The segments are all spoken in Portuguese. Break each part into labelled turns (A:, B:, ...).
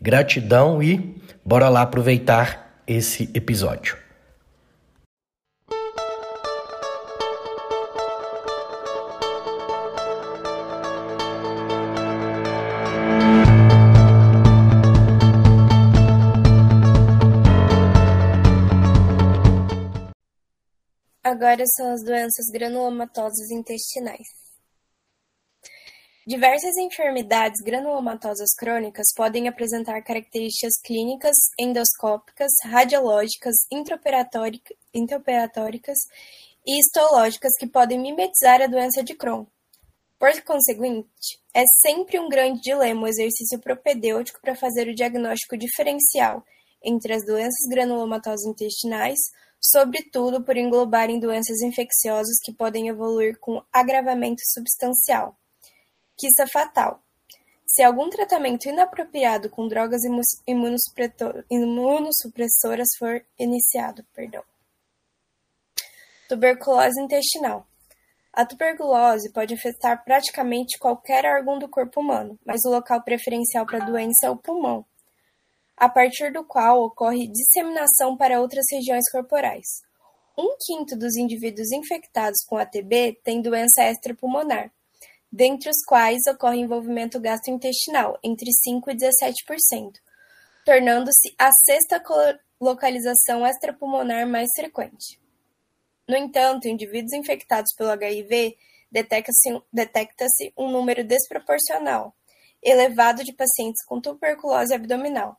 A: Gratidão e bora lá aproveitar esse episódio.
B: Agora são as doenças granulomatosas intestinais. Diversas enfermidades granulomatosas crônicas podem apresentar características clínicas, endoscópicas, radiológicas, intraoperatóricas e histológicas que podem mimetizar a doença de Crohn. Por conseguinte, é sempre um grande dilema o exercício propedêutico para fazer o diagnóstico diferencial entre as doenças granulomatosas intestinais, sobretudo por englobarem doenças infecciosas que podem evoluir com agravamento substancial quiça fatal, se algum tratamento inapropriado com drogas imunossupressoras for iniciado. Perdão. Tuberculose intestinal. A tuberculose pode afetar praticamente qualquer órgão do corpo humano, mas o local preferencial para a doença é o pulmão, a partir do qual ocorre disseminação para outras regiões corporais. Um quinto dos indivíduos infectados com ATB tem doença extrapulmonar, dentre os quais ocorre envolvimento gastrointestinal, entre 5% e 17%, tornando-se a sexta localização extrapulmonar mais frequente. No entanto, indivíduos infectados pelo HIV, detecta-se detecta um número desproporcional elevado de pacientes com tuberculose abdominal,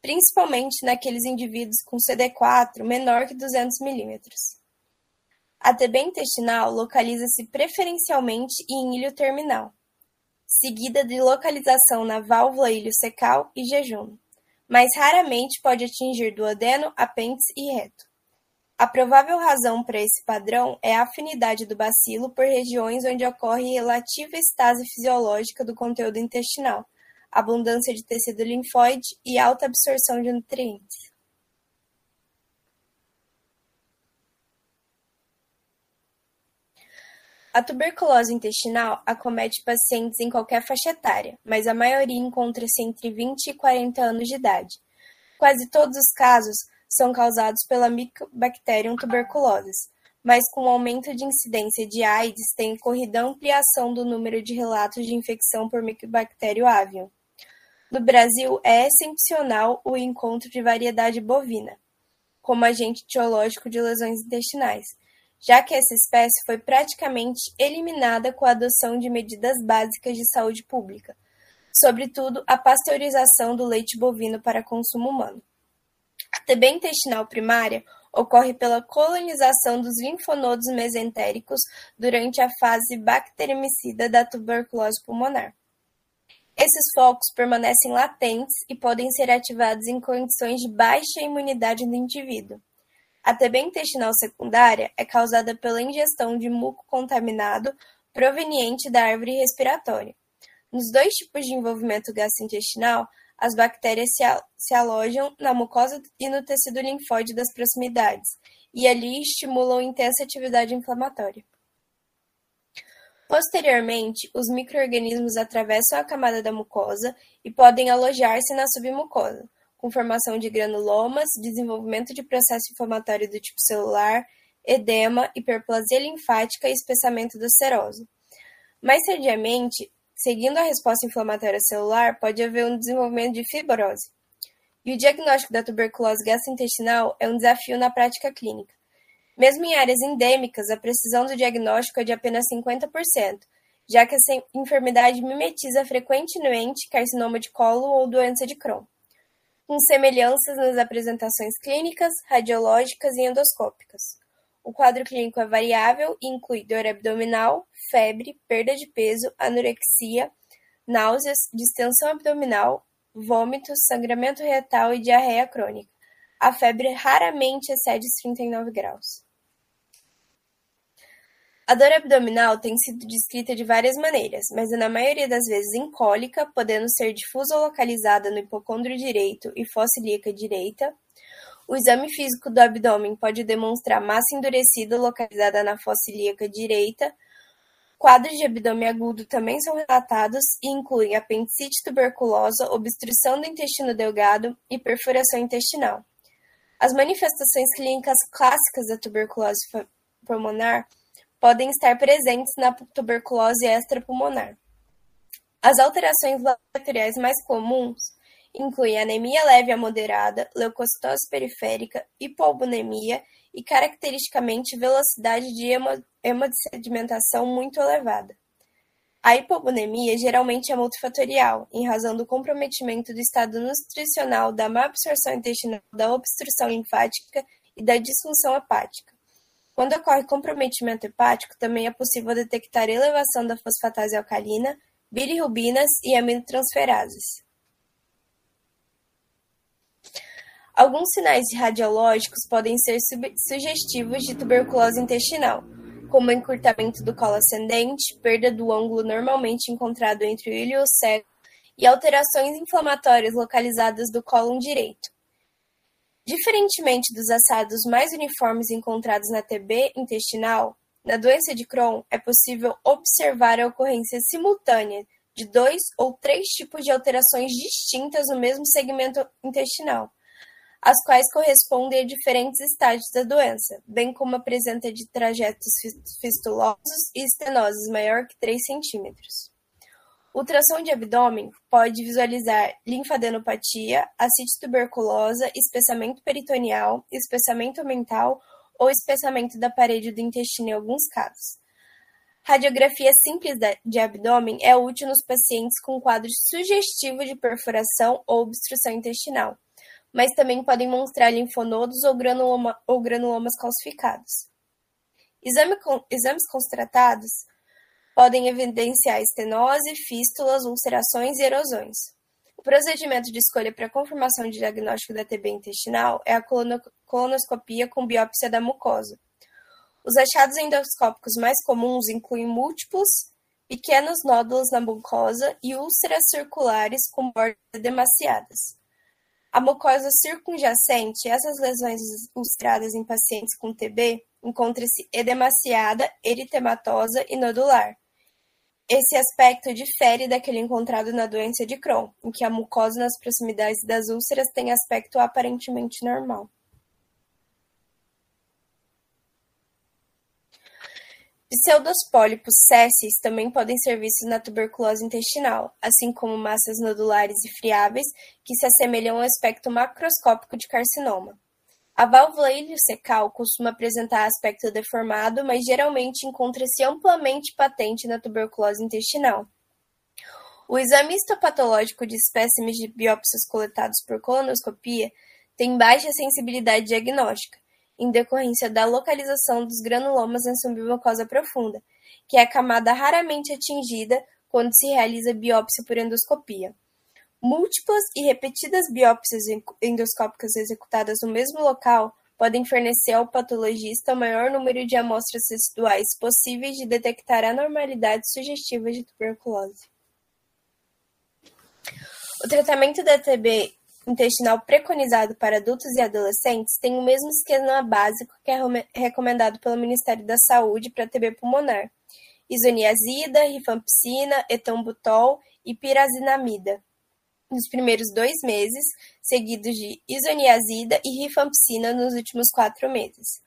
B: principalmente naqueles indivíduos com CD4 menor que 200 milímetros. A TB intestinal localiza-se preferencialmente em ilho terminal, seguida de localização na válvula ilho-secal e jejum, mas raramente pode atingir duodeno, apêndice e reto. A provável razão para esse padrão é a afinidade do bacilo por regiões onde ocorre relativa estase fisiológica do conteúdo intestinal, abundância de tecido linfóide e alta absorção de nutrientes. A tuberculose intestinal acomete pacientes em qualquer faixa etária, mas a maioria encontra-se entre 20 e 40 anos de idade. Quase todos os casos são causados pela Mycobacterium tuberculosis, mas com o aumento de incidência de AIDS tem ocorrido a ampliação do número de relatos de infecção por Mycobacterium avium. No Brasil, é excepcional o encontro de variedade bovina, como agente etiológico de lesões intestinais, já que essa espécie foi praticamente eliminada com a adoção de medidas básicas de saúde pública, sobretudo a pasteurização do leite bovino para consumo humano. A TB intestinal primária ocorre pela colonização dos linfonodos mesentéricos durante a fase bacteremicida da tuberculose pulmonar. Esses focos permanecem latentes e podem ser ativados em condições de baixa imunidade do indivíduo. A TB intestinal secundária é causada pela ingestão de muco contaminado proveniente da árvore respiratória. Nos dois tipos de envolvimento gastrointestinal, as bactérias se alojam na mucosa e no tecido linfóide das proximidades, e ali estimulam intensa atividade inflamatória. Posteriormente, os microorganismos atravessam a camada da mucosa e podem alojar-se na submucosa, com formação de granulomas, desenvolvimento de processo inflamatório do tipo celular, edema, hiperplasia linfática e espessamento da serose. Mais tardiamente, seguindo a resposta inflamatória celular, pode haver um desenvolvimento de fibrose. E o diagnóstico da tuberculose gastrointestinal é um desafio na prática clínica. Mesmo em áreas endêmicas, a precisão do diagnóstico é de apenas 50%, já que essa enfermidade mimetiza frequentemente carcinoma de colo ou doença de Crohn com semelhanças nas apresentações clínicas, radiológicas e endoscópicas. O quadro clínico é variável e inclui dor abdominal, febre, perda de peso, anorexia, náuseas, distensão abdominal, vômitos, sangramento retal e diarreia crônica. A febre raramente excede os 39 graus. A dor abdominal tem sido descrita de várias maneiras, mas é na maioria das vezes incólica, podendo ser difusa ou localizada no hipocôndrio direito e fossa ilíaca direita. O exame físico do abdômen pode demonstrar massa endurecida localizada na fossa ilíaca direita. Quadros de abdômen agudo também são relatados e incluem apendicite tuberculosa, obstrução do intestino delgado e perfuração intestinal. As manifestações clínicas clássicas da tuberculose pulmonar podem estar presentes na tuberculose extrapulmonar. As alterações laboratoriais mais comuns incluem anemia leve a moderada, leucocitose periférica, hipoalbuminemia e, caracteristicamente, velocidade de hemodsedimentação muito elevada. A hipoalbuminemia geralmente é multifatorial, em razão do comprometimento do estado nutricional, da má absorção intestinal, da obstrução linfática e da disfunção hepática. Quando ocorre comprometimento hepático, também é possível detectar elevação da fosfatase alcalina, bilirrubinas e aminotransferases. Alguns sinais radiológicos podem ser sugestivos de tuberculose intestinal, como encurtamento do colo ascendente, perda do ângulo normalmente encontrado entre o ilho e o cego e alterações inflamatórias localizadas do cólon direito. Diferentemente dos assados mais uniformes encontrados na TB intestinal, na doença de Crohn é possível observar a ocorrência simultânea de dois ou três tipos de alterações distintas no mesmo segmento intestinal, as quais correspondem a diferentes estágios da doença, bem como a presença de trajetos fistulosos e estenoses maior que 3 centímetros. Ultrassom de abdômen pode visualizar linfadenopatia, ascite tuberculosa, espessamento peritoneal, espessamento mental ou espessamento da parede do intestino em alguns casos. Radiografia simples de abdômen é útil nos pacientes com quadro sugestivo de perfuração ou obstrução intestinal, mas também podem mostrar linfonodos ou, granuloma, ou granulomas calcificados. Exame exames constatados podem evidenciar estenose, fístulas, ulcerações e erosões. O procedimento de escolha para confirmação de diagnóstico da TB intestinal é a colonoscopia com biópsia da mucosa. Os achados endoscópicos mais comuns incluem múltiplos pequenos nódulos na mucosa e úlceras circulares com bordas edemaciadas. A mucosa circunjacente, essas lesões ulceradas em pacientes com TB, encontra-se edemaciada, eritematosa e nodular. Esse aspecto difere daquele encontrado na doença de Crohn, em que a mucosa nas proximidades das úlceras tem aspecto aparentemente normal. Pseudospólipos sésseis também podem ser vistos na tuberculose intestinal, assim como massas nodulares e friáveis que se assemelham ao aspecto macroscópico de carcinoma. A válvula iliocecal costuma apresentar aspecto deformado, mas geralmente encontra-se amplamente patente na tuberculose intestinal. O exame histopatológico de espécimes de biópsias coletados por colonoscopia tem baixa sensibilidade diagnóstica, em decorrência da localização dos granulomas em submucosa profunda, que é a camada raramente atingida quando se realiza biópsia por endoscopia. Múltiplas e repetidas biópsias endoscópicas executadas no mesmo local podem fornecer ao patologista o maior número de amostras residuais possíveis de detectar anormalidades sugestivas de tuberculose. O tratamento da TB intestinal preconizado para adultos e adolescentes tem o mesmo esquema básico que é recomendado pelo Ministério da Saúde para TB pulmonar: isoniazida, rifampicina, etambutol e pirazinamida nos primeiros dois meses, seguidos de isoniazida e rifampicina nos últimos quatro meses.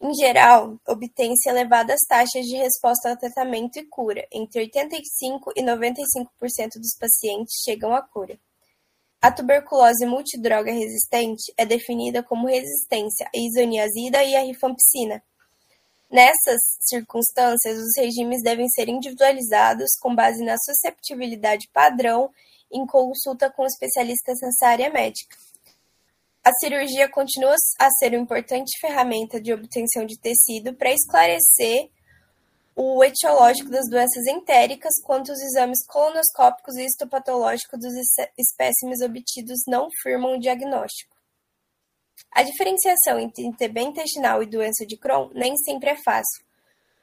B: Em geral, obtém-se elevadas taxas de resposta ao tratamento e cura, entre 85% e 95% dos pacientes chegam à cura. A tuberculose multidroga resistente é definida como resistência à isoniazida e à rifampicina. Nessas circunstâncias, os regimes devem ser individualizados com base na susceptibilidade padrão em consulta com especialistas nessa área médica. A cirurgia continua a ser uma importante ferramenta de obtenção de tecido para esclarecer o etiológico das doenças entéricas, quanto os exames colonoscópicos e histopatológicos dos espécimes obtidos não firmam o diagnóstico. A diferenciação entre TB intestinal e doença de Crohn nem sempre é fácil,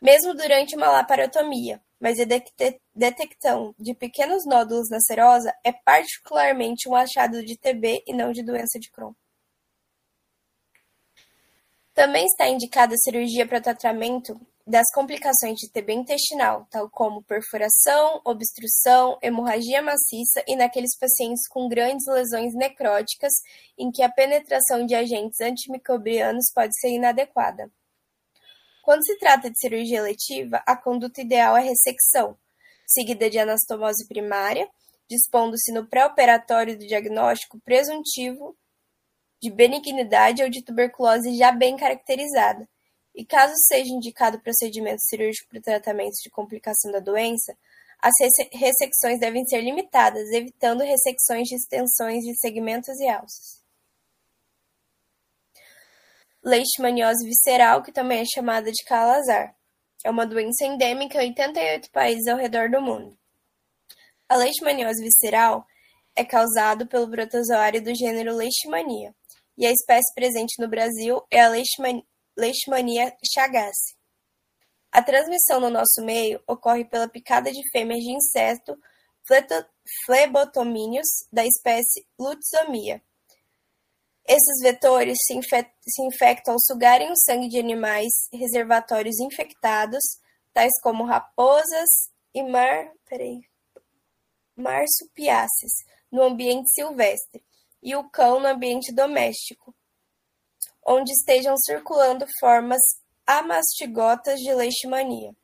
B: mesmo durante uma laparotomia, mas a detecção de pequenos nódulos na serosa é particularmente um achado de TB e não de doença de Crohn. Também está indicada a cirurgia para tratamento das complicações de TB intestinal, tal como perfuração, obstrução, hemorragia maciça e naqueles pacientes com grandes lesões necróticas em que a penetração de agentes antimicrobianos pode ser inadequada. Quando se trata de cirurgia letiva, a conduta ideal é ressecção, seguida de anastomose primária, dispondo-se no pré-operatório do diagnóstico presuntivo de benignidade ou de tuberculose já bem caracterizada, e caso seja indicado procedimento cirúrgico para o tratamento de complicação da doença, as ressecções devem ser limitadas, evitando ressecções de extensões de segmentos e alças. Leishmaniose visceral, que também é chamada de calazar, é uma doença endêmica em 88 países ao redor do mundo. A leishmaniose visceral é causada pelo protozoário do gênero Leishmania, e a espécie presente no Brasil é a Leishmania chagassi. A transmissão no nosso meio ocorre pela picada de fêmeas de inseto flebotomíneos da espécie Lutzomia. Esses vetores se, se infectam ao sugarem o sangue de animais reservatórios infectados, tais como raposas e mar, peraí, marsupiaces, no ambiente silvestre, e o cão no ambiente doméstico, onde estejam circulando formas amastigotas de leishmania.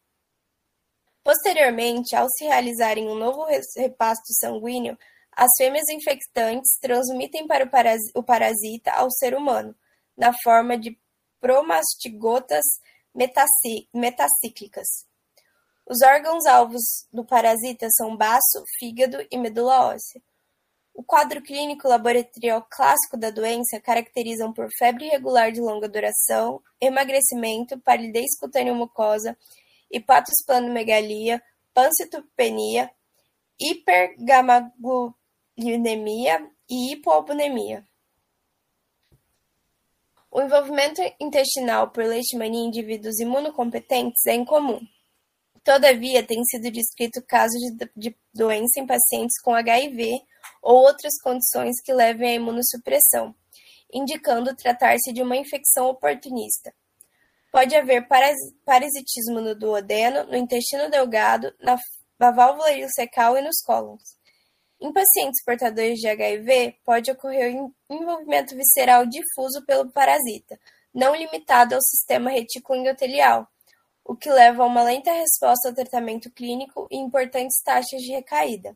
B: Posteriormente, ao se realizarem um novo repasto sanguíneo, as fêmeas infectantes transmitem para o parasita ao ser humano, na forma de promastigotas metacíclicas. Os órgãos alvos do parasita são baço, fígado e medula óssea. O quadro clínico laboratorial clássico da doença caracterizam por febre irregular de longa duração, emagrecimento, palidez cutânea mucosa, hepatosplenomegalia, pancitopenia, hipergamaglobulinemia e hipoalbuminemia. O envolvimento intestinal por leishmania em indivíduos imunocompetentes é incomum. Todavia, tem sido descrito casos de, doença em pacientes com HIV ou outras condições que levem à imunossupressão, indicando tratar-se de uma infecção oportunista. Pode haver parasitismo no duodeno, no intestino delgado, na, na válvula ileocecal e nos cólons. Em pacientes portadores de HIV, pode ocorrer envolvimento visceral difuso pelo parasita, não limitado ao sistema reticuloendotelial, o que leva a uma lenta resposta ao tratamento clínico e importantes taxas de recaída.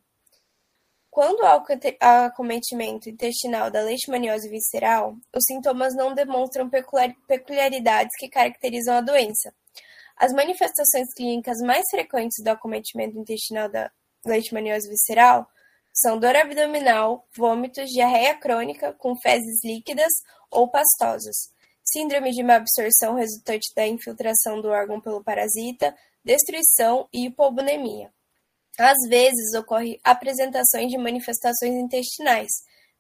B: Quando há acometimento intestinal da leishmaniose visceral, os sintomas não demonstram peculiaridades que caracterizam a doença. As manifestações clínicas mais frequentes do acometimento intestinal da leishmaniose visceral são dor abdominal, vômitos, diarreia crônica com fezes líquidas ou pastosas, síndrome de má absorção resultante da infiltração do órgão pelo parasita, destruição e hipobunemia. Às vezes ocorre apresentações de manifestações intestinais,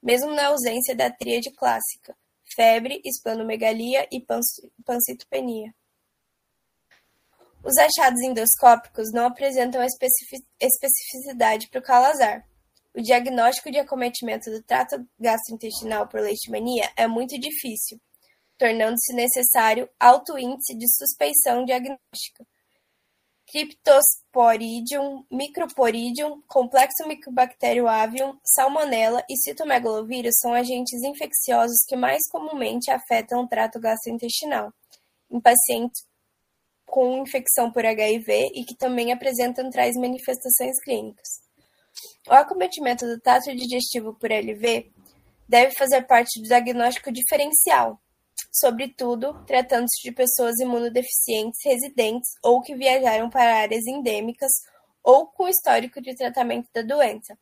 B: mesmo na ausência da tríade clássica: febre, esplenomegalia e pancitopenia. Os achados endoscópicos não apresentam especificidade para o calazar. O diagnóstico de acometimento do trato gastrointestinal por leishmania é muito difícil, tornando-se necessário alto índice de suspeição diagnóstica, Cryptosporidium, Microporidium, Complexo Mycobacterium avium, Salmonella e Citomegalovírus são agentes infecciosos que mais comumente afetam o trato gastrointestinal, em pacientes com infecção por HIV e que também apresentam tais manifestações clínicas. O acometimento do trato digestivo por LV deve fazer parte do diagnóstico diferencial, sobretudo tratando-se de pessoas imunodeficientes residentes ou que viajaram para áreas endêmicas ou com histórico de tratamento da doença,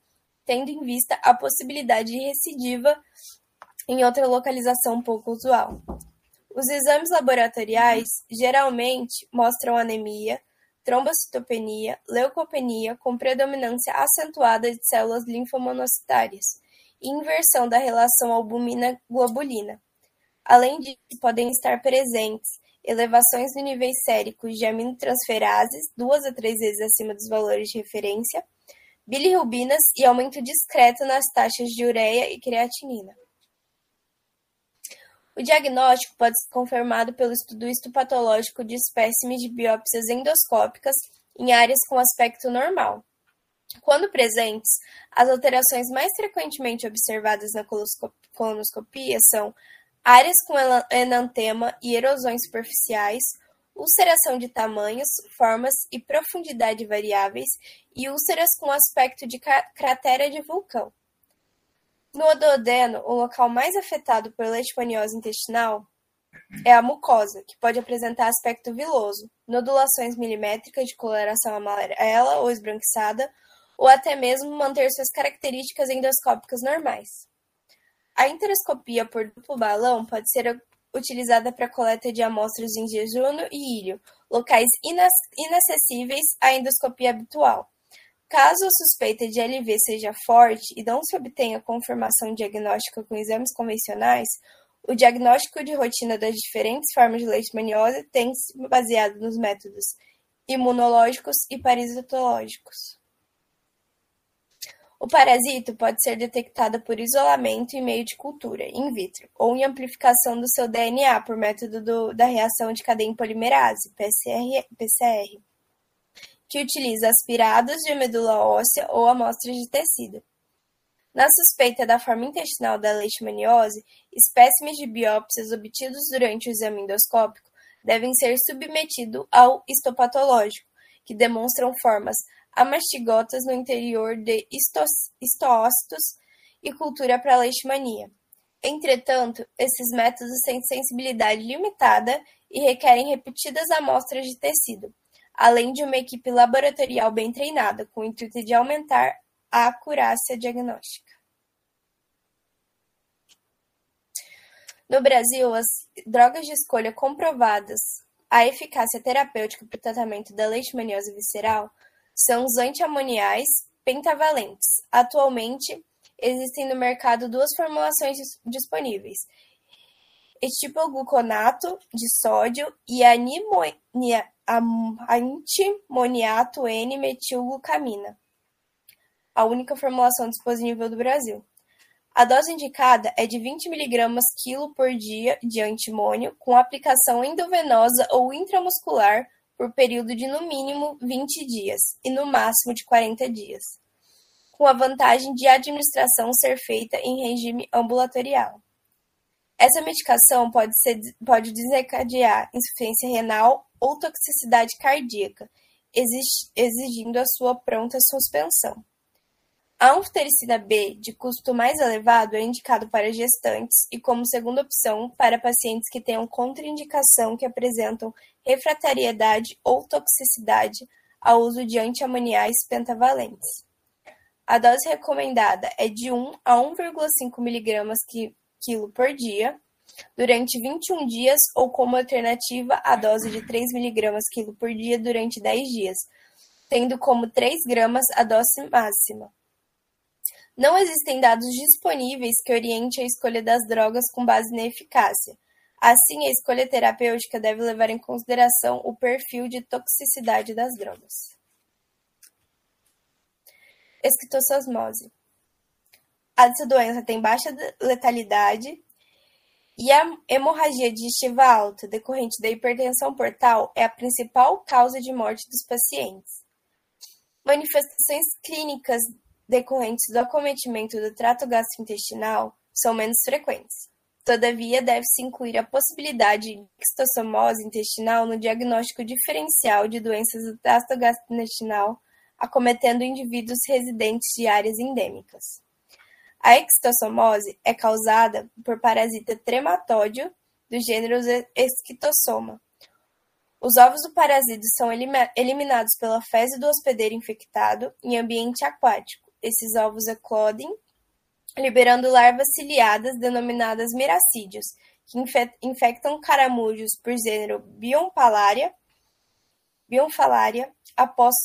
B: tendo em vista a possibilidade de recidiva em outra localização pouco usual. Os exames laboratoriais geralmente mostram anemia, trombocitopenia, leucopenia com predominância acentuada de células linfomonocitárias e inversão da relação albumina-globulina. Além disso, podem estar presentes elevações no níveis séricos de aminotransferases, duas a três vezes acima dos valores de referência, bilirrubinas e aumento discreto nas taxas de ureia e creatinina. O diagnóstico pode ser confirmado pelo estudo histopatológico de espécimes de biópsias endoscópicas em áreas com aspecto normal. Quando presentes, as alterações mais frequentemente observadas na colonoscopia são áreas com enantema e erosões superficiais, ulceração de tamanhos, formas e profundidade variáveis e úlceras com aspecto de cratera de vulcão. No duodeno, o local mais afetado por leishmaniose intestinal é a mucosa, que pode apresentar aspecto viloso, nodulações milimétricas de coloração amarela ou esbranquiçada, ou até mesmo manter suas características endoscópicas normais. A enteroscopia por duplo balão pode ser utilizada para coleta de amostras em jejum e ilho, locais inacessíveis à endoscopia habitual. Caso a suspeita de LV seja forte e não se obtenha confirmação diagnóstica com exames convencionais, o diagnóstico de rotina das diferentes formas de leishmaniose tem se baseado nos métodos imunológicos e parasitológicos. O parasito pode ser detectado por isolamento em meio de cultura, in vitro, ou em amplificação do seu DNA por método do, da reação de cadeia polimerase, PCR, PCR, que utiliza aspirados de medula óssea ou amostras de tecido. Na suspeita da forma intestinal da leishmaniose, espécimes de biópsias obtidos durante o exame endoscópico devem ser submetidos ao histopatológico, que demonstram formas Há mastigotas no interior de estócitos e cultura para leishmania. Entretanto, esses métodos têm sensibilidade limitada e requerem repetidas amostras de tecido, além de uma equipe laboratorial bem treinada, com o intuito de aumentar a acurácia diagnóstica. No Brasil, as drogas de escolha comprovadas a eficácia terapêutica para o tratamento da leishmaniose visceral são os antiamoniais pentavalentes. Atualmente, existem no mercado duas formulações disponíveis: etilgluconato de sódio e antimoniato N-metilglucamina, a única formulação disponível do Brasil. A dose indicada é de 20 mg quilo por dia de antimônio, com aplicação endovenosa ou intramuscular por período de no mínimo vinte dias e no máximo de quarenta dias, com a vantagem de a administração ser feita em regime ambulatorial. Essa medicação pode, ser, pode desencadear insuficiência renal ou toxicidade cardíaca, exigindo a sua pronta suspensão. A anfotericina B, de custo mais elevado, é indicado para gestantes e como segunda opção para pacientes que tenham contraindicação que apresentam refratariedade ou toxicidade ao uso de antiamoniais pentavalentes. A dose recomendada é de 1 a 1,5 mg quilo por dia, durante 21 dias ou como alternativa a dose de 3 mg quilo por dia durante 10 dias, tendo como 3 gramas a dose máxima. Não existem dados disponíveis que orientem a escolha das drogas com base na eficácia. Assim, a escolha terapêutica deve levar em consideração o perfil de toxicidade das drogas. Esquistossomose. Essa doença tem baixa letalidade e a hemorragia digestiva alta, decorrente da hipertensão portal, é a principal causa de morte dos pacientes. Manifestações clínicas decorrentes do acometimento do trato gastrointestinal são menos frequentes. Todavia, deve-se incluir a possibilidade de esquistossomose intestinal no diagnóstico diferencial de doenças do trato gastrointestinal acometendo indivíduos residentes de áreas endêmicas. A esquistossomose é causada por parasita trematódio do gênero Esquitossoma. Os ovos do parasito são eliminados pela fezes do hospedeiro infectado em ambiente aquático esses ovos eclodem, liberando larvas ciliadas denominadas miracídios, que infectam caramujos por gênero bionfalária, após,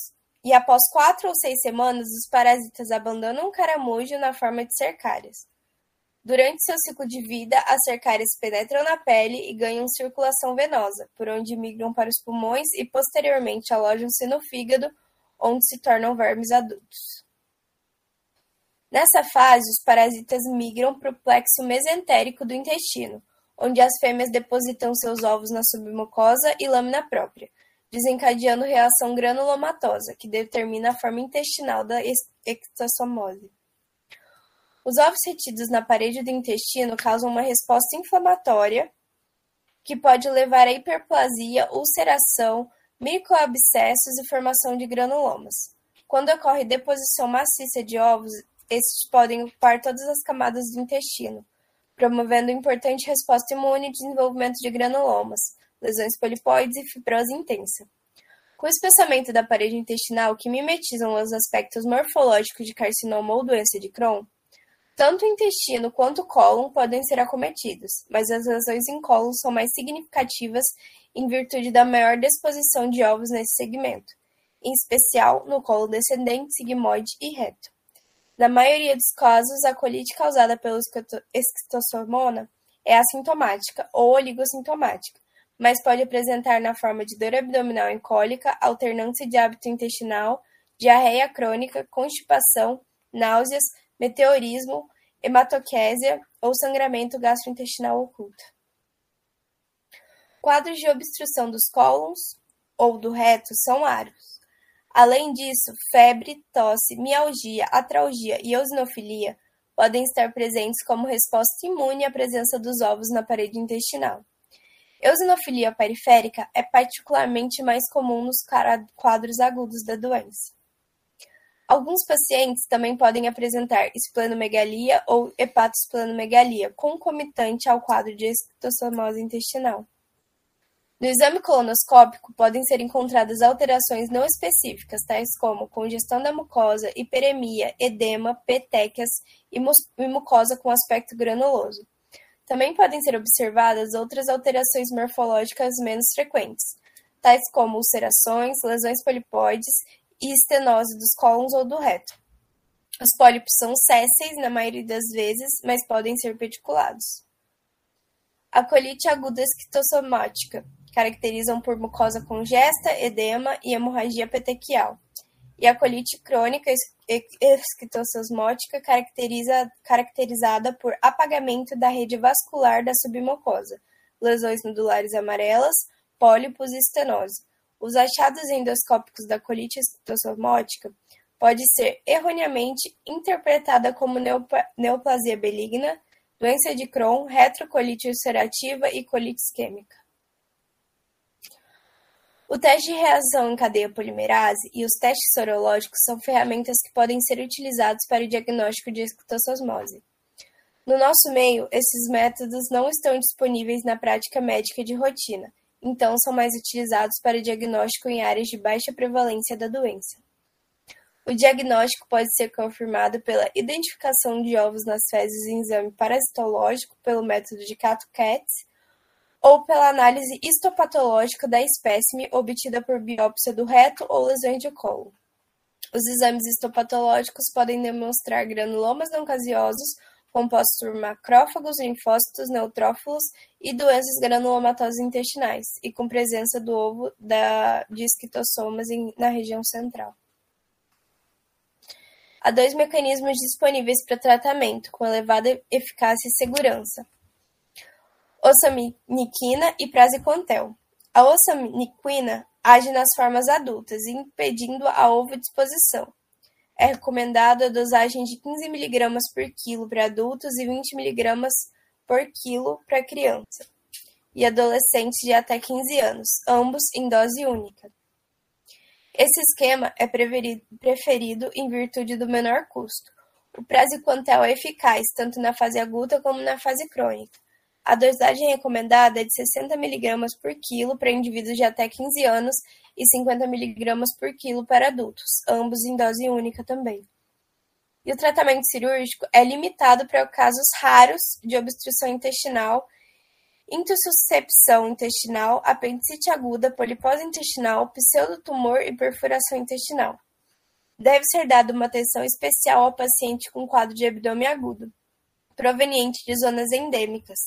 B: e após quatro ou seis semanas, os parasitas abandonam o caramujo na forma de cercárias. Durante seu ciclo de vida, as cercárias penetram na pele e ganham circulação venosa, por onde migram para os pulmões e posteriormente alojam-se no fígado, onde se tornam vermes adultos. Nessa fase, os parasitas migram para o plexo mesentérico do intestino, onde as fêmeas depositam seus ovos na submucosa e lâmina própria, desencadeando reação granulomatosa, que determina a forma intestinal da ectossomose. Os ovos retidos na parede do intestino causam uma resposta inflamatória que pode levar a hiperplasia, ulceração, microabscessos e formação de granulomas. Quando ocorre deposição maciça de ovos, estes podem ocupar todas as camadas do intestino, promovendo importante resposta imune e desenvolvimento de granulomas, lesões polipoides e fibrose intensa. Com o espessamento da parede intestinal que mimetizam os aspectos morfológicos de carcinoma ou doença de Crohn, tanto o intestino quanto o cólon podem ser acometidos, mas as lesões em cólon são mais significativas em virtude da maior disposição de ovos nesse segmento, em especial no colo descendente, sigmoide e reto. Na maioria dos casos, a colite causada pelo esquistossomona é assintomática ou oligossintomática, mas pode apresentar na forma de dor abdominal em cólica, alternância de hábito intestinal, diarreia crônica, constipação, náuseas, meteorismo, hematoquésia ou sangramento gastrointestinal oculto. Quadros de obstrução dos cólons ou do reto são raros. Além disso, febre, tosse, mialgia, atralgia e eosinofilia podem estar presentes como resposta imune à presença dos ovos na parede intestinal. Eosinofilia periférica é particularmente mais comum nos quadros agudos da doença. Alguns pacientes também podem apresentar esplenomegalia ou hepatosplenomegalia, concomitante ao quadro de esquistossomose intestinal. No exame colonoscópico, podem ser encontradas alterações não específicas, tais como congestão da mucosa, hiperemia, edema, petequias e mucosa com aspecto granuloso. Também podem ser observadas outras alterações morfológicas menos frequentes, tais como ulcerações, lesões polipoides e estenose dos cólons ou do reto. Os pólipos são sésseis na maioria das vezes, mas podem ser peticulados. A colite aguda esquitossomática caracterizam por mucosa congesta, edema e hemorragia petequial. E a colite crônica esquistossomótica caracteriza, caracterizada por apagamento da rede vascular da submucosa, lesões nodulares amarelas, pólipos e estenose. Os achados endoscópicos da colite esquistossomótica pode ser erroneamente interpretada como neoplasia benigna, doença de Crohn, retrocolite ulcerativa e colite isquêmica. O teste de reação em cadeia polimerase e os testes sorológicos são ferramentas que podem ser utilizados para o diagnóstico de esquistossomose. No nosso meio, esses métodos não estão disponíveis na prática médica de rotina, então são mais utilizados para diagnóstico em áreas de baixa prevalência da doença. O diagnóstico pode ser confirmado pela identificação de ovos nas fezes em exame parasitológico pelo método de Cato-Katz ou pela análise histopatológica da espécime obtida por biópsia do reto ou lesões de colo. Os exames histopatológicos podem demonstrar granulomas não caseosos compostos por macrófagos, linfócitos, neutrófilos e doenças granulomatosas intestinais, e com presença do ovo da, de esquitossomas em, na região central. Há dois mecanismos disponíveis para tratamento, com elevada eficácia e segurança: osaminiquina e praziquantel. A osaminiquina age nas formas adultas, impedindo a ovodisposição. É recomendado a dosagem de 15 mg por quilo para adultos e 20 mg por quilo para criança e adolescentes de até 15 anos, ambos em dose única. Esse esquema é preferido em virtude do menor custo. O praziquantel é eficaz tanto na fase aguda como na fase crônica. A dosagem recomendada é de 60 mg por quilo para indivíduos de até 15 anos e 50 mg por quilo para adultos, ambos em dose única também. E o tratamento cirúrgico é limitado para casos raros de obstrução intestinal intussuscepção intestinal, apendicite aguda, polipose intestinal, pseudotumor e perfuração intestinal. Deve ser dada uma atenção especial ao paciente com quadro de abdômen agudo, proveniente de zonas endêmicas,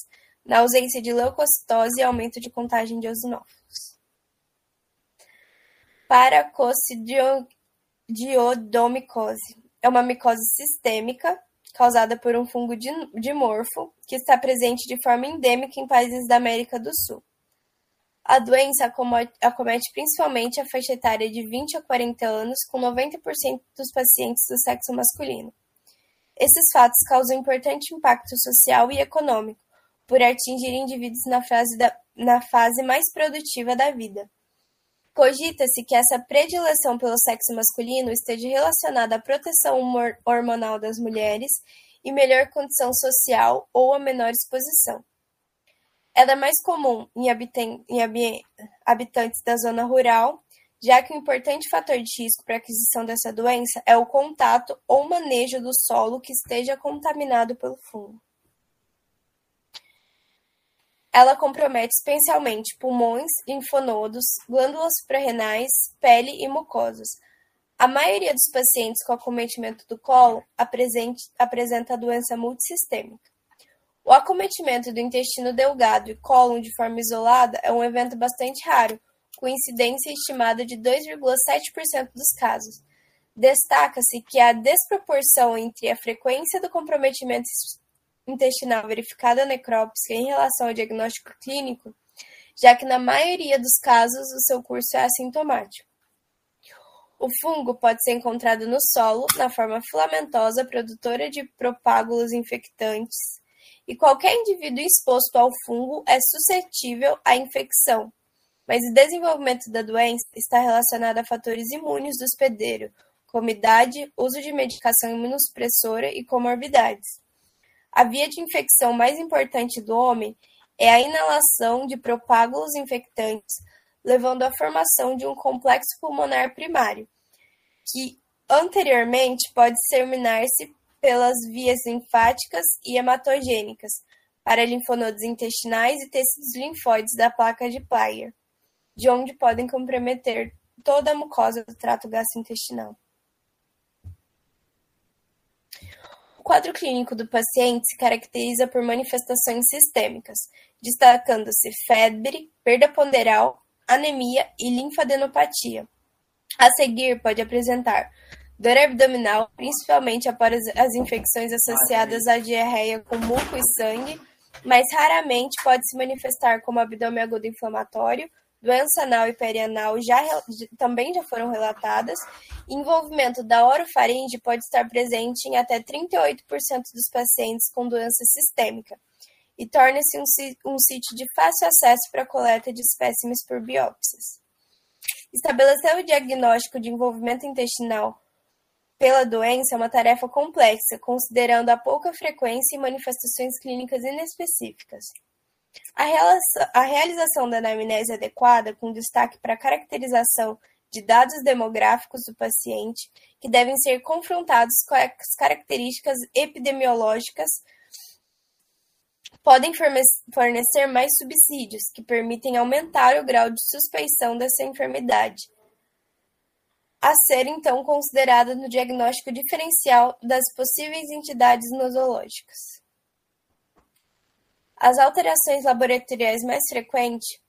B: na ausência de leucocitose e aumento de contagem de eosinófilos. Paracoccidiodomicose é uma micose sistêmica causada por um fungo dimorfo que está presente de forma endêmica em países da América do Sul. A doença acomete principalmente a faixa etária de 20 a 40 anos, com 90% dos pacientes do sexo masculino. Esses fatos causam importante impacto social e econômico, por atingir indivíduos na fase, da, na fase mais produtiva da vida. Cogita-se que essa predileção pelo sexo masculino esteja relacionada à proteção hormonal das mulheres e melhor condição social ou a menor exposição. Ela é mais comum em habitantes da zona rural, já que um importante fator de risco para a aquisição dessa doença é o contato ou manejo do solo que esteja contaminado pelo fungo. Ela compromete especialmente pulmões, linfonodos, glândulas suprarrenais, pele e mucosas. A maioria dos pacientes com acometimento do colo apresenta doença multissistêmica. O acometimento do intestino delgado e cólon de forma isolada é um evento bastante raro, com incidência estimada de 2,7% dos casos. Destaca-se que a desproporção entre a frequência do comprometimento intestinal verificada necrópsia em relação ao diagnóstico clínico, já que na maioria dos casos o seu curso é assintomático. O fungo pode ser encontrado no solo, na forma filamentosa produtora de propágulos infectantes, e qualquer indivíduo exposto ao fungo é suscetível à infecção, mas o desenvolvimento da doença está relacionado a fatores imúnes do hospedeiro, como idade, uso de medicação imunossupressora e comorbidades. A via de infecção mais importante do homem é a inalação de propágulos infectantes, levando à formação de um complexo pulmonar primário, que anteriormente pode terminar-se pelas vias linfáticas e hematogênicas, para linfonodos intestinais e tecidos linfóides da placa de Player, de onde podem comprometer toda a mucosa do trato gastrointestinal. O quadro clínico do paciente se caracteriza por manifestações sistêmicas, destacando-se febre, perda ponderal, anemia e linfadenopatia. A seguir, pode apresentar dor abdominal, principalmente após as infecções associadas à diarreia com muco e sangue, mas raramente pode se manifestar como abdômen agudo inflamatório, doença anal e perianal já, também já foram relatadas. Envolvimento da orofaringe pode estar presente em até 38% dos pacientes com doença sistêmica e torna-se um, um sítio de fácil acesso para a coleta de espécimes por biópsias. Estabelecer o diagnóstico de envolvimento intestinal pela doença é uma tarefa complexa, considerando a pouca frequência e manifestações clínicas inespecíficas. A realização da anamnese adequada, com destaque para a caracterização de dados demográficos do paciente, que devem ser confrontados com as características epidemiológicas, podem fornecer mais subsídios, que permitem aumentar o grau de suspeição dessa enfermidade, a ser então considerada no diagnóstico diferencial das possíveis entidades nosológicas. As alterações laboratoriais mais frequentes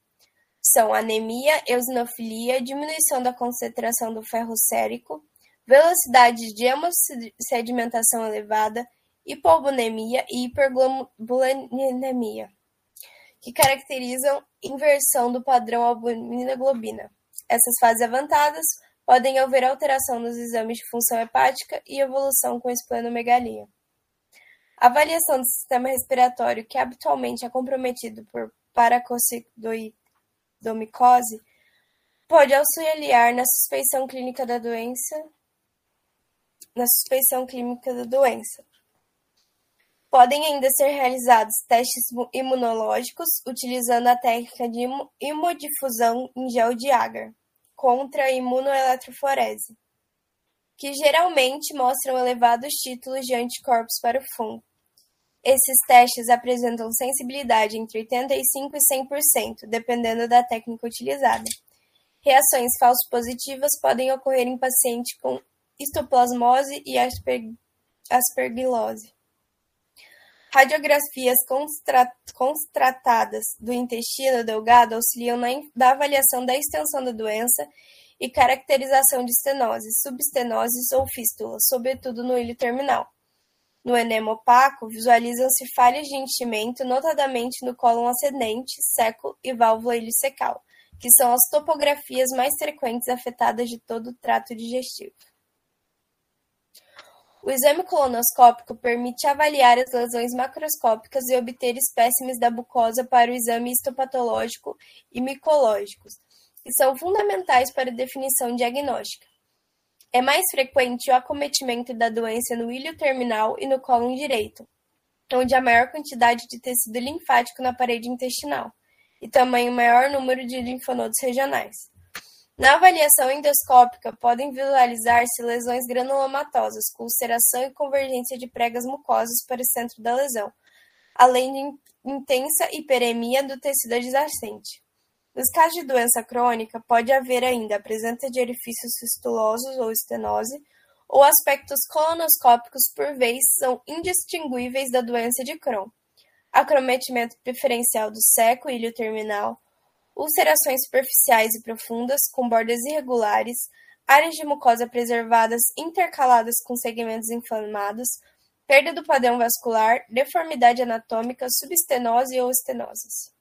B: são anemia, eosinofilia, diminuição da concentração do ferro sérico, velocidade de hemossedimentação elevada, hipobulemia e hiperglobulinemia, que caracterizam inversão do padrão albumina-globina. Essas fases avançadas podem haver alteração nos exames de função hepática e evolução com esplenomegalia. Avaliação do sistema respiratório, que habitualmente é comprometido por paracocidomicose, pode auxiliar na suspeição clínica da doença. Na suspeição clínica da doença. Podem ainda ser realizados testes imunológicos utilizando a técnica de hemodifusão em gel de agar contra a imunoeletroforese, que geralmente mostram elevados títulos de anticorpos para o fungo. Esses testes apresentam sensibilidade entre 85% e 100%, dependendo da técnica utilizada. Reações falso-positivas podem ocorrer em pacientes com histoplasmose e aspergilose. Radiografias constratadas do intestino delgado auxiliam na avaliação da extensão da doença e caracterização de estenoses, subestenoses ou fístulas, sobretudo no ilho terminal. No enema opaco, visualizam-se falhas de enchimento, notadamente no cólon ascendente, seco e válvula iliscecal, que são as topografias mais frequentes afetadas de todo o trato digestivo. O exame colonoscópico permite avaliar as lesões macroscópicas e obter espécimes da mucosa para o exame histopatológico e micológicos, que são fundamentais para a definição diagnóstica. É mais frequente o acometimento da doença no ilho terminal e no cólon direito, onde há maior quantidade de tecido linfático na parede intestinal e também o maior número de linfonodos regionais. Na avaliação endoscópica, podem visualizar-se lesões granulomatosas, com ulceração e convergência de pregas mucosas para o centro da lesão, além de intensa hiperemia do tecido adjacente. Nos casos de doença crônica, pode haver ainda a presença de orifícios fistulosos ou estenose, ou aspectos colonoscópicos por vez são indistinguíveis da doença de Crohn. Acrometimento preferencial do seco e ilho terminal, ulcerações superficiais e profundas, com bordas irregulares, áreas de mucosa preservadas intercaladas com segmentos inflamados, perda do padrão vascular, deformidade anatômica, subestenose ou estenoses.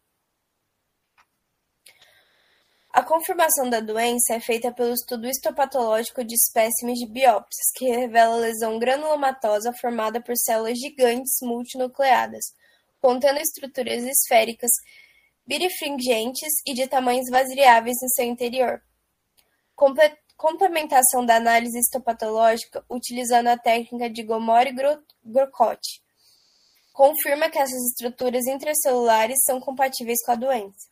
B: A confirmação da doença é feita pelo estudo histopatológico de espécimes de biópsias, que revela lesão granulomatosa formada por células gigantes multinucleadas, contendo estruturas esféricas, birefringentes e de tamanhos variáveis no seu interior. Comple complementação da análise histopatológica utilizando a técnica de Gomori-Grocott confirma que essas estruturas intracelulares são compatíveis com a doença.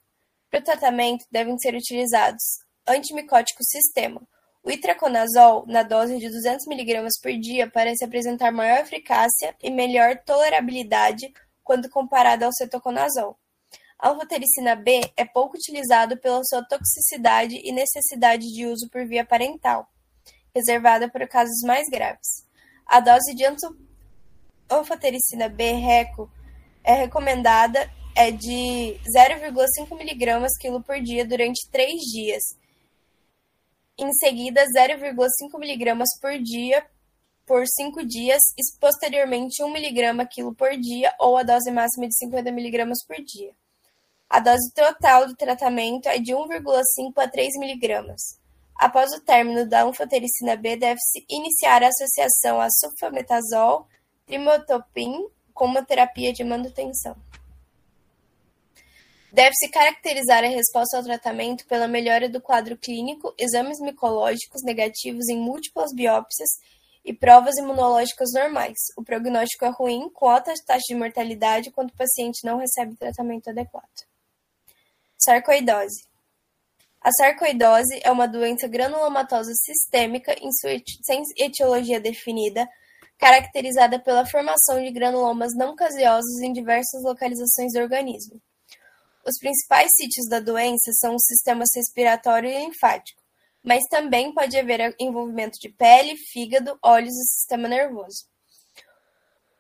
B: Para o tratamento, devem ser utilizados antimicótico sistema. O itraconazol, na dose de 200 mg por dia, parece apresentar maior eficácia e melhor tolerabilidade quando comparado ao cetoconazol. A anfotericina B é pouco utilizado pela sua toxicidade e necessidade de uso por via parental, reservada para casos mais graves. A dose de anfotericina B RECO é recomendada é de 0,5 mg quilo por dia durante 3 dias. Em seguida, 0,5 mg por dia por 5 dias e posteriormente 1 mg quilo por dia ou a dose máxima de 50 mg por dia. A dose total do tratamento é de 1,5 a 3 mg. Após o término da anfotericina B, deve-se iniciar a associação a sulfametazol, trimotopin, como terapia de manutenção. Deve-se caracterizar a resposta ao tratamento pela melhora do quadro clínico, exames micológicos negativos em múltiplas biópsias e provas imunológicas normais. O prognóstico é ruim, com alta taxa de mortalidade quando o paciente não recebe tratamento adequado. Sarcoidose. A sarcoidose é uma doença granulomatosa sistêmica em sua sem etiologia definida, caracterizada pela formação de granulomas não caseosos em diversas localizações do organismo. Os principais sítios da doença são os sistemas respiratório e linfático, mas também pode haver envolvimento de pele, fígado, olhos e sistema nervoso.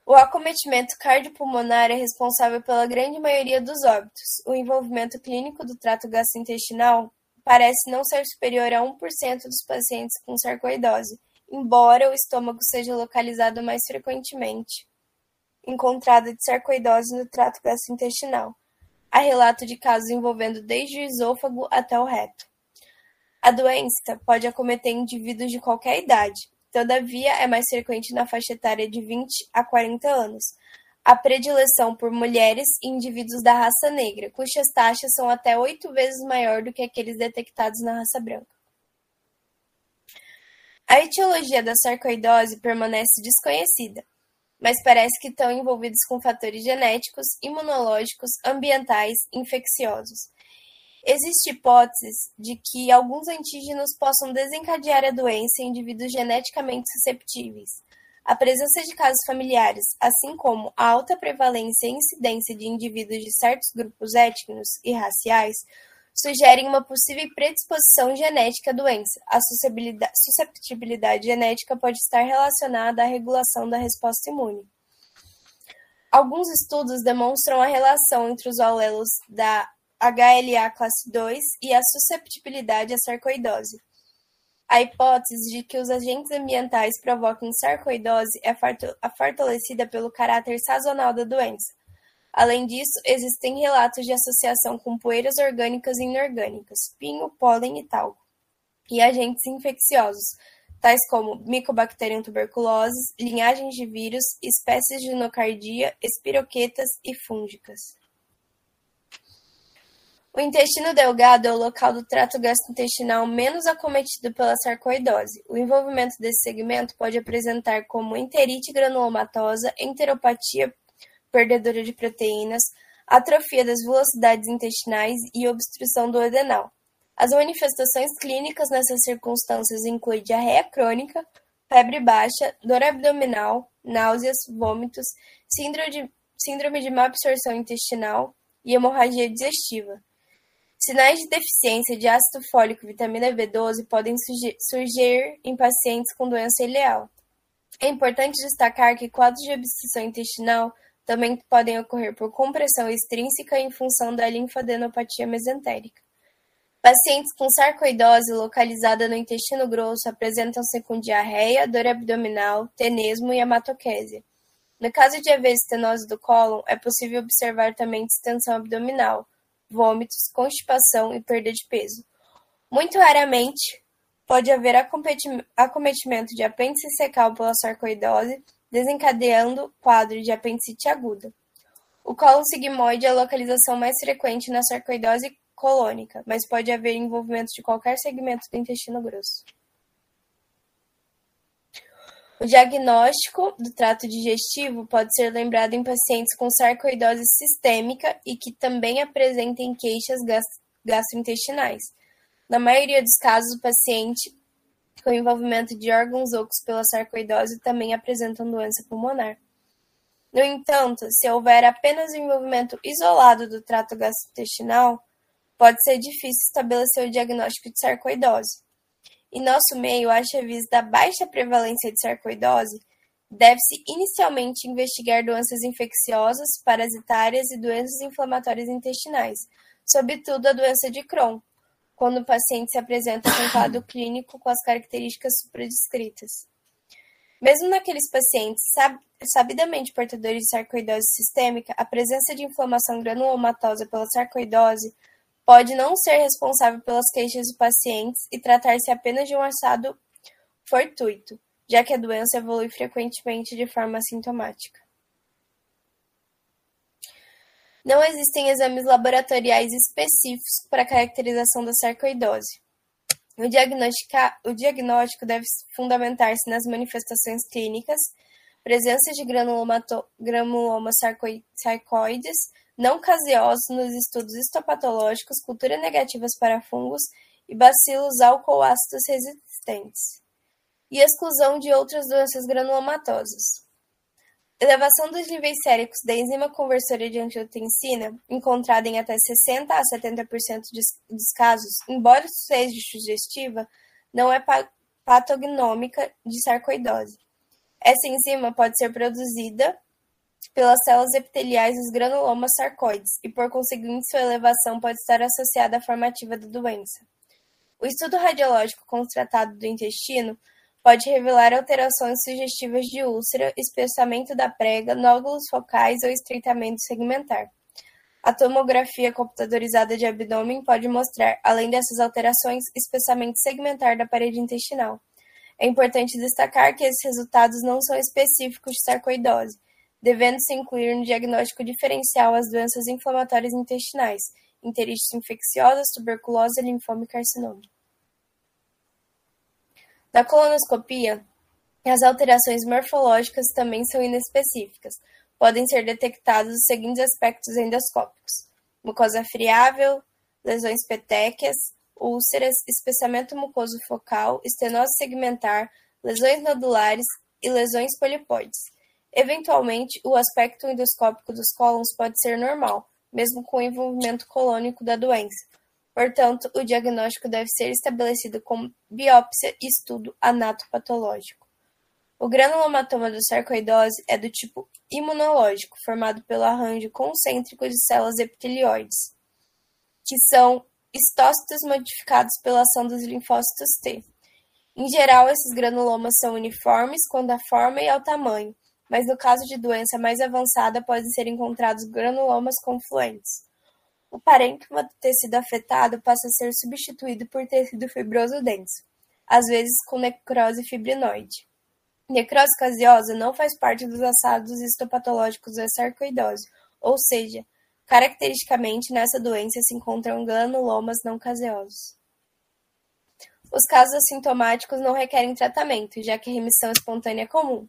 B: O acometimento cardiopulmonar é responsável pela grande maioria dos óbitos. O envolvimento clínico do trato gastrointestinal parece não ser superior a 1% dos pacientes com sarcoidose, embora o estômago seja localizado mais frequentemente encontrada de sarcoidose no trato gastrointestinal. Há relato de casos envolvendo desde o esôfago até o reto. A doença pode acometer indivíduos de qualquer idade, todavia é mais frequente na faixa etária de 20 a 40 anos. A predileção por mulheres e indivíduos da raça negra, cujas taxas são até oito vezes maior do que aqueles detectados na raça branca. A etiologia da sarcoidose permanece desconhecida mas parece que estão envolvidos com fatores genéticos, imunológicos, ambientais, infecciosos. Existe hipótese de que alguns antígenos possam desencadear a doença em indivíduos geneticamente susceptíveis. A presença de casos familiares, assim como a alta prevalência e incidência de indivíduos de certos grupos étnicos e raciais, sugerem uma possível predisposição genética à doença. A susceptibilidade genética pode estar relacionada à regulação da resposta imune. Alguns estudos demonstram a relação entre os alelos da HLA classe II e a susceptibilidade à sarcoidose. A hipótese de que os agentes ambientais provoquem sarcoidose é fortalecida pelo caráter sazonal da doença. Além disso, existem relatos de associação com poeiras orgânicas e inorgânicas, pinho, pólen e talco, e agentes infecciosos, tais como Mycobacterium tuberculosis, linhagens de vírus, espécies de nocardia, espiroquetas e fúngicas. O intestino delgado é o local do trato gastrointestinal menos acometido pela sarcoidose. O envolvimento desse segmento pode apresentar como enterite granulomatosa, enteropatia perdedora de proteínas, atrofia das velocidades intestinais e obstrução do adenal. As manifestações clínicas nessas circunstâncias incluem diarreia crônica, febre baixa, dor abdominal, náuseas, vômitos, síndrome de, síndrome de má absorção intestinal e hemorragia digestiva. Sinais de deficiência de ácido fólico e vitamina B12 podem surgir em pacientes com doença ileal. É importante destacar que quadros de obstrução intestinal também podem ocorrer por compressão extrínseca em função da linfadenopatia mesentérica. Pacientes com sarcoidose localizada no intestino grosso apresentam-se com diarreia, dor abdominal, tenesmo e hematoquésia. No caso de haver estenose do cólon, é possível observar também distensão abdominal, vômitos, constipação e perda de peso. Muito raramente, pode haver acometimento de apêndice secal pela sarcoidose, desencadeando quadro de apendicite aguda. O colo sigmoide é a localização mais frequente na sarcoidose colônica, mas pode haver envolvimento de qualquer segmento do intestino grosso. O diagnóstico do trato digestivo pode ser lembrado em pacientes com sarcoidose sistêmica e que também apresentem queixas gastrointestinais. Na maioria dos casos, o paciente com envolvimento de órgãos ocos pela sarcoidose também apresentam doença pulmonar. No entanto, se houver apenas o envolvimento isolado do trato gastrointestinal, pode ser difícil estabelecer o diagnóstico de sarcoidose. Em nosso meio, haja vista da baixa prevalência de sarcoidose, deve-se inicialmente investigar doenças infecciosas, parasitárias e doenças inflamatórias intestinais, sobretudo a doença de Crohn, quando o paciente se apresenta com um quadro clínico com as características supradescritas. Mesmo naqueles pacientes sab sabidamente portadores de sarcoidose sistêmica, a presença de inflamação granulomatosa pela sarcoidose pode não ser responsável pelas queixas dos pacientes e tratar-se apenas de um assado fortuito, já que a doença evolui frequentemente de forma assintomática. Não existem exames laboratoriais específicos para a caracterização da sarcoidose. O, o diagnóstico deve fundamentar-se nas manifestações clínicas, presença de granulomas sarcoides não caseosos nos estudos histopatológicos, cultura negativas para fungos e bacilos alcoócitos resistentes, e exclusão de outras doenças granulomatosas. Elevação dos níveis séricos da enzima conversora de angiotensina, encontrada em até 60 a 70% dos casos, embora seja sugestiva, não é patognômica de sarcoidose. Essa enzima pode ser produzida pelas células epiteliais dos granulomas sarcoides e, por conseguinte, sua elevação pode estar associada à formativa da doença. O estudo radiológico constatado do intestino Pode revelar alterações sugestivas de úlcera, espessamento da prega, nódulos focais ou estreitamento segmentar. A tomografia computadorizada de abdômen pode mostrar, além dessas alterações, espessamento segmentar da parede intestinal. É importante destacar que esses resultados não são específicos de sarcoidose, devendo-se incluir no diagnóstico diferencial as doenças inflamatórias intestinais, enterites infecciosas, tuberculose, linfoma e carcinoma. Na colonoscopia, as alterações morfológicas também são inespecíficas. Podem ser detectados os seguintes aspectos endoscópicos: mucosa friável, lesões petéquias, úlceras, espessamento mucoso focal, estenose segmentar, lesões nodulares, e lesões polipóides. Eventualmente, o aspecto endoscópico dos cólons pode ser normal, mesmo com o envolvimento colônico da doença. Portanto, o diagnóstico deve ser estabelecido com biópsia e estudo anatopatológico. O granulomatoma do sarcoidose é do tipo imunológico, formado pelo arranjo concêntrico de células epitelioides, que são estócitos modificados pela ação dos linfócitos T. Em geral, esses granulomas são uniformes quanto à forma e ao tamanho, mas no caso de doença mais avançada podem ser encontrados granulomas confluentes. O parênquima do tecido afetado passa a ser substituído por tecido fibroso denso, às vezes com necrose fibrinoide. Necrose caseosa não faz parte dos assados histopatológicos da sarcoidose, ou seja, caracteristicamente nessa doença se encontram granulomas não caseosos. Os casos assintomáticos não requerem tratamento, já que a remissão espontânea é comum.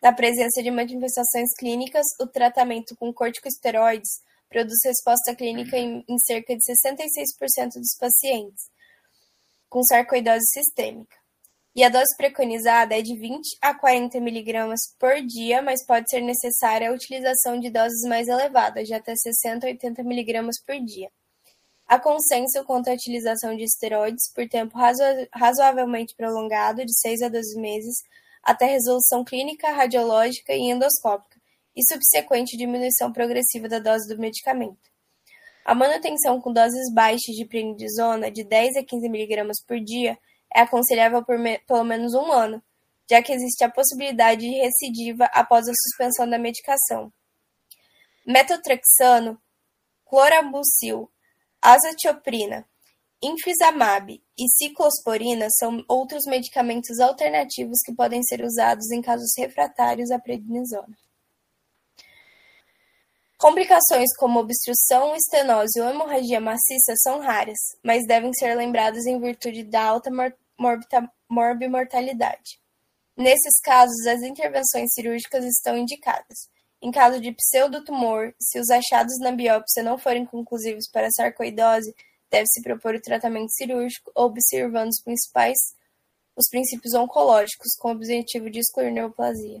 B: Na presença de manifestações clínicas, o tratamento com corticosteroides produz resposta clínica em, em cerca de 66% dos pacientes com sarcoidose sistêmica. E a dose preconizada é de 20 a 40 mg por dia, mas pode ser necessária a utilização de doses mais elevadas, de até 60 a 80 mg por dia. Há consenso quanto à utilização de esteroides por tempo razo razoavelmente prolongado, de 6 a 12 meses, até resolução clínica, radiológica e endoscópica, e subsequente diminuição progressiva da dose do medicamento. A manutenção com doses baixas de prednisona, de 10 a 15 mg por dia, é aconselhável por me pelo menos um ano, já que existe a possibilidade de recidiva após a suspensão da medicação. Metotrexano, clorambucil, azatioprina, Infliximab e ciclosporina são outros medicamentos alternativos que podem ser usados em casos refratários à prednisona. Complicações como obstrução, estenose ou hemorragia maciça são raras, mas devem ser lembradas em virtude da alta morbimortalidade. Nesses casos, as intervenções cirúrgicas estão indicadas. Em caso de pseudotumor, se os achados na biópsia não forem conclusivos para sarcoidose, Deve-se propor o tratamento cirúrgico, observando os principais os princípios oncológicos, com o objetivo de excluir neoplasia.